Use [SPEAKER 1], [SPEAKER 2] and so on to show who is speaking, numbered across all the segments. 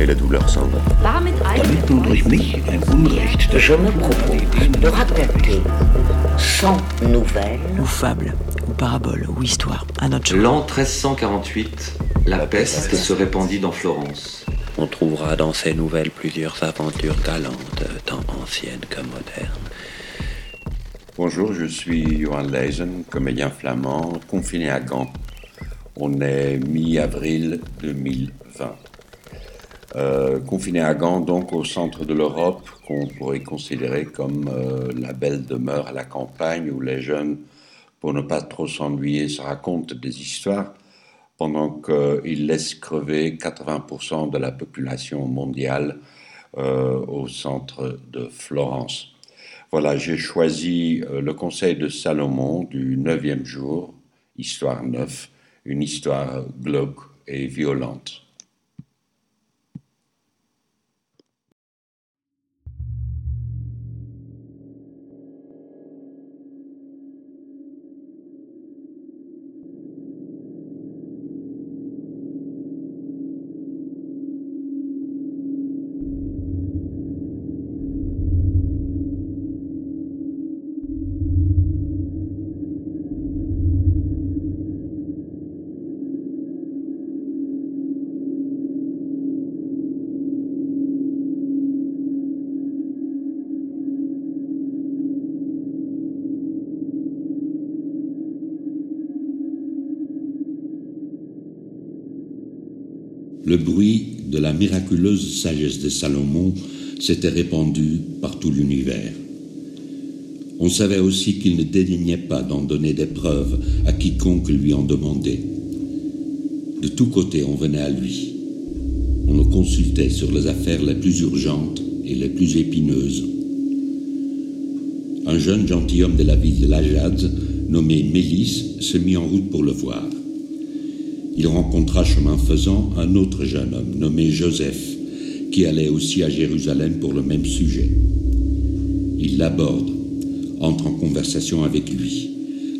[SPEAKER 1] et la douleur s'en va.
[SPEAKER 2] Damit
[SPEAKER 3] damit nun durch mich ein Unrecht
[SPEAKER 4] Je me propose de raconter 100 nouvelles
[SPEAKER 5] ou fable, ou parabole, ou histoire, à notre.
[SPEAKER 6] L'an 1348, la peste se répandit dans Florence.
[SPEAKER 7] On trouvera dans ces nouvelles plusieurs aventures galantes, tant anciennes que modernes.
[SPEAKER 8] Bonjour, je suis Johan Leisen, comédien flamand, confiné à Gand. On est mi-avril 2020. Euh, confiné à Gand, donc au centre de l'Europe, qu'on pourrait considérer comme euh, la belle demeure à la campagne où les jeunes, pour ne pas trop s'ennuyer, se racontent des histoires, pendant qu'ils laissent crever 80% de la population mondiale euh, au centre de Florence. Voilà, j'ai choisi le conseil de Salomon du neuvième jour, histoire 9, une histoire glauque et violente.
[SPEAKER 9] Le bruit de la miraculeuse sagesse de Salomon s'était répandu par tout l'univers. On savait aussi qu'il ne dédaignait pas d'en donner des preuves à quiconque lui en demandait. De tous côtés, on venait à lui. On le consultait sur les affaires les plus urgentes et les plus épineuses. Un jeune gentilhomme de la ville de Lajaz, nommé Mélis, se mit en route pour le voir. Il rencontra chemin faisant un autre jeune homme nommé Joseph, qui allait aussi à Jérusalem pour le même sujet. Il l'aborde, entre en conversation avec lui,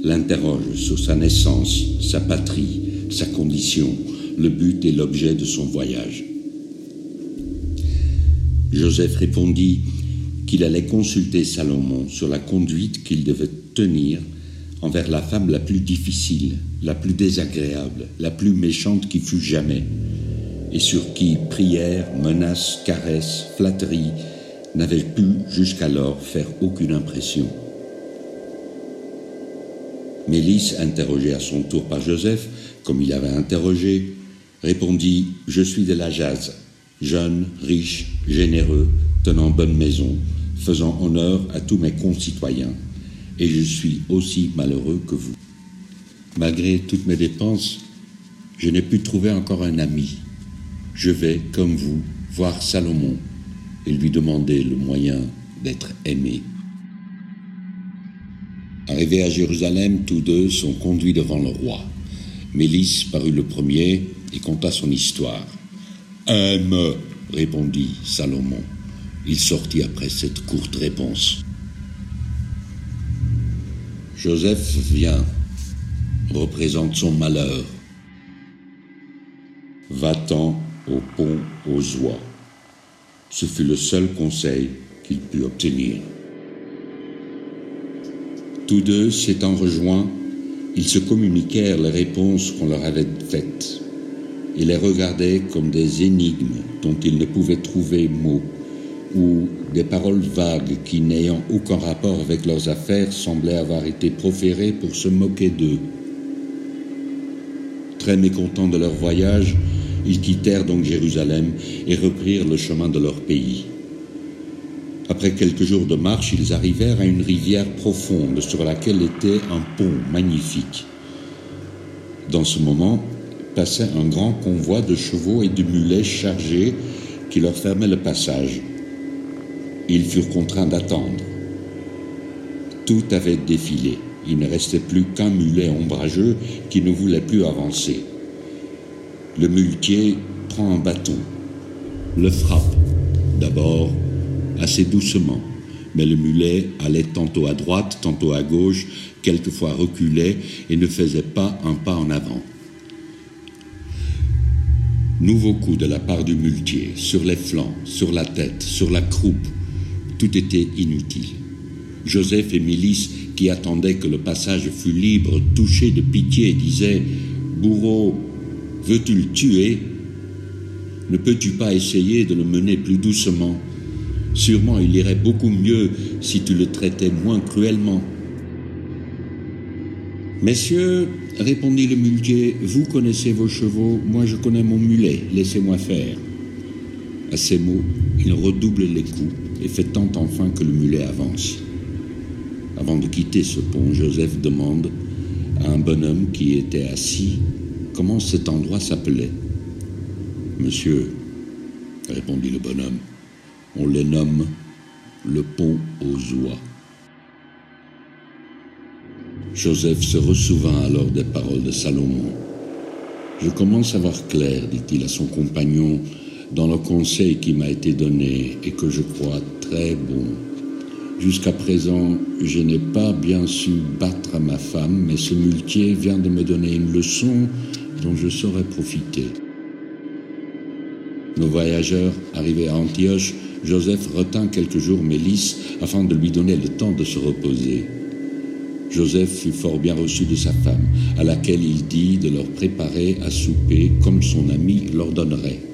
[SPEAKER 9] l'interroge sur sa naissance, sa patrie, sa condition, le but et l'objet de son voyage. Joseph répondit qu'il allait consulter Salomon sur la conduite qu'il devait tenir envers la femme la plus difficile, la plus désagréable, la plus méchante qui fut jamais, et sur qui prière, menace, caresse, flatterie n'avaient pu jusqu'alors faire aucune impression. Mélis, interrogé à son tour par Joseph, comme il avait interrogé, répondit Je suis de la jazz, jeune, riche, généreux, tenant bonne maison, faisant honneur à tous mes concitoyens, et je suis aussi malheureux que vous. Malgré toutes mes dépenses, je n'ai pu trouver encore un ami. Je vais, comme vous, voir Salomon et lui demander le moyen d'être aimé. Arrivés à Jérusalem, tous deux sont conduits devant le roi. Mélis parut le premier et conta son histoire. Aime, répondit Salomon. Il sortit après cette courte réponse. Joseph vient, représente son malheur. Va-t'en au pont aux oies. Ce fut le seul conseil qu'il put obtenir. Tous deux s'étant rejoints, ils se communiquèrent les réponses qu'on leur avait faites et les regardaient comme des énigmes dont ils ne pouvaient trouver mot ou des paroles vagues qui, n'ayant aucun rapport avec leurs affaires, semblaient avoir été proférées pour se moquer d'eux. Très mécontents de leur voyage, ils quittèrent donc Jérusalem et reprirent le chemin de leur pays. Après quelques jours de marche, ils arrivèrent à une rivière profonde sur laquelle était un pont magnifique. Dans ce moment, passait un grand convoi de chevaux et de mulets chargés qui leur fermait le passage. Ils furent contraints d'attendre. Tout avait défilé. Il ne restait plus qu'un mulet ombrageux qui ne voulait plus avancer. Le muletier prend un bâton, le frappe, d'abord assez doucement, mais le mulet allait tantôt à droite, tantôt à gauche, quelquefois reculait et ne faisait pas un pas en avant. Nouveau coup de la part du muletier, sur les flancs, sur la tête, sur la croupe. Tout était inutile. Joseph et Milice, qui attendaient que le passage fût libre, touchés de pitié, disaient Bourreau, veux-tu le tuer? Ne peux-tu pas essayer de le mener plus doucement? Sûrement il irait beaucoup mieux si tu le traitais moins cruellement. Messieurs, répondit le muletier, vous connaissez vos chevaux, moi je connais mon mulet, laissez-moi faire. À ces mots, il redouble les coups et fait tant enfin que le mulet avance. Avant de quitter ce pont, Joseph demande à un bonhomme qui était assis comment cet endroit s'appelait. Monsieur, répondit le bonhomme, on le nomme le pont aux oies. Joseph se ressouvint alors des paroles de Salomon. Je commence à voir clair, dit-il à son compagnon, dans le conseil qui m'a été donné et que je crois très bon. Jusqu'à présent, je n'ai pas bien su battre ma femme, mais ce muletier vient de me donner une leçon dont je saurais profiter. Nos voyageurs, arrivés à Antioche, Joseph retint quelques jours Mélisse afin de lui donner le temps de se reposer. Joseph fut fort bien reçu de sa femme, à laquelle il dit de leur préparer à souper comme son ami l'ordonnerait.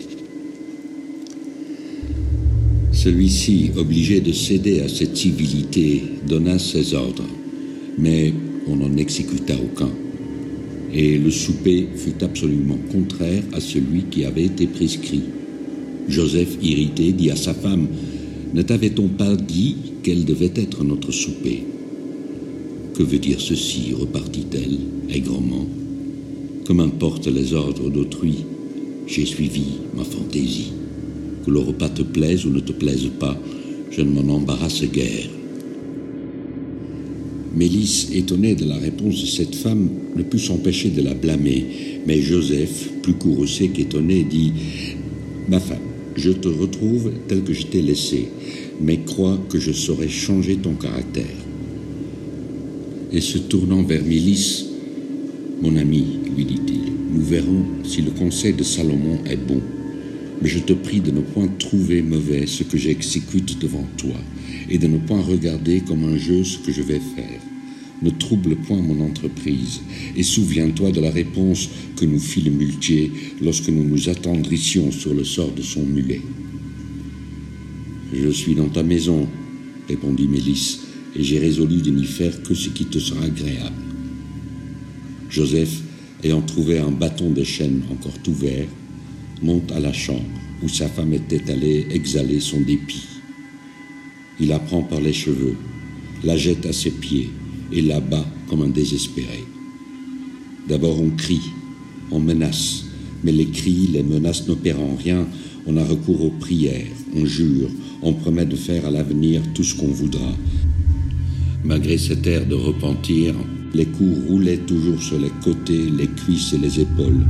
[SPEAKER 9] Celui-ci, obligé de céder à cette civilité, donna ses ordres, mais on n'en exécuta aucun. Et le souper fut absolument contraire à celui qui avait été prescrit. Joseph, irrité, dit à sa femme, Ne t'avait-on pas dit quel devait être notre souper? Que veut dire ceci repartit-elle aigrement. Que m'importent les ordres d'autrui? J'ai suivi ma fantaisie. Que le repas te plaise ou ne te plaise pas, je ne m'en embarrasse guère. Mélisse, étonnée de la réponse de cette femme, ne put s'empêcher de la blâmer. Mais Joseph, plus courroucé qu'étonné, dit Ma femme, je te retrouve tel que je t'ai laissé, mais crois que je saurai changer ton caractère. Et se tournant vers Mélisse, Mon ami, lui dit-il, nous verrons si le conseil de Salomon est bon. Mais je te prie de ne point trouver mauvais ce que j'exécute devant toi, et de ne point regarder comme un jeu ce que je vais faire. Ne trouble point mon entreprise, et souviens-toi de la réponse que nous fit le muletier lorsque nous nous attendrissions sur le sort de son mulet. Je suis dans ta maison, répondit Mélisse, et j'ai résolu de n'y faire que ce qui te sera agréable. Joseph, ayant trouvé un bâton de chêne encore tout vert, monte à la chambre où sa femme était allée exhaler son dépit. Il la prend par les cheveux, la jette à ses pieds et la bat comme un désespéré. D'abord on crie, on menace, mais les cris, les menaces n'opérant rien, on a recours aux prières, on jure, on promet de faire à l'avenir tout ce qu'on voudra. Malgré cet air de repentir, les coups roulaient toujours sur les côtés, les cuisses et les épaules.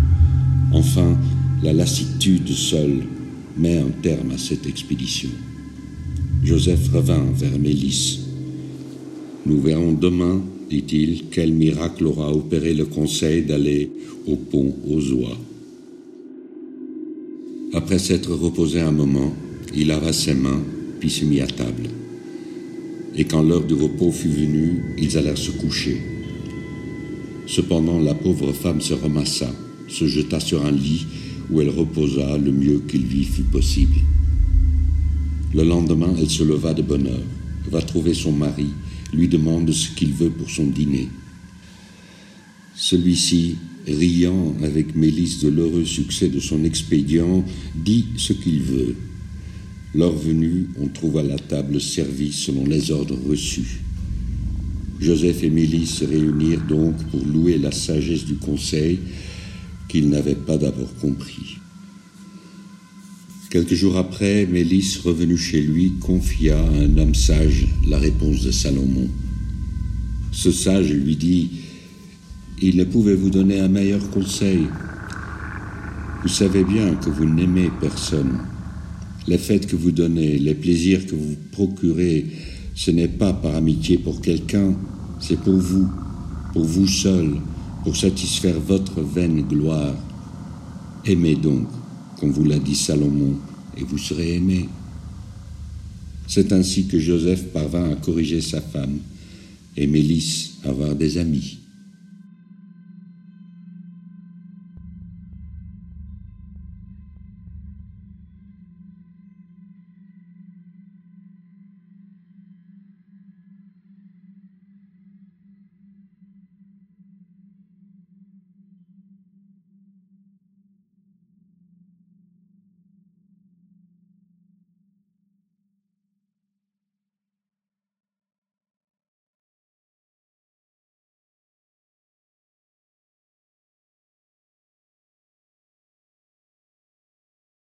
[SPEAKER 9] Enfin, la lassitude seule met un terme à cette expédition. Joseph revint vers Mélisse. Nous verrons demain, dit-il, quel miracle aura opéré le conseil d'aller au pont aux oies. Après s'être reposé un moment, il lava ses mains, puis se mit à table. Et quand l'heure du repos fut venue, ils allèrent se coucher. Cependant, la pauvre femme se ramassa, se jeta sur un lit où elle reposa le mieux qu'il lui fut possible. Le lendemain, elle se leva de bonne heure, va trouver son mari, lui demande ce qu'il veut pour son dîner. Celui-ci, riant avec Mélisse de l'heureux succès de son expédient, dit ce qu'il veut. L'heure venue, on trouva la table servie selon les ordres reçus. Joseph et Mélisse se réunirent donc pour louer la sagesse du conseil qu'ils n'avaient pas d'abord compris. Quelques jours après, Mélisse, revenue chez lui, confia à un homme sage la réponse de Salomon. Ce sage lui dit Il ne pouvait vous donner un meilleur conseil. Vous savez bien que vous n'aimez personne. Les fêtes que vous donnez, les plaisirs que vous procurez, ce n'est pas par amitié pour quelqu'un, c'est pour vous, pour vous seul, pour satisfaire votre vaine gloire. Aimez donc, comme vous l'a dit Salomon, et vous serez aimé. C'est ainsi que Joseph parvint à corriger sa femme et Mélisse à avoir des amis.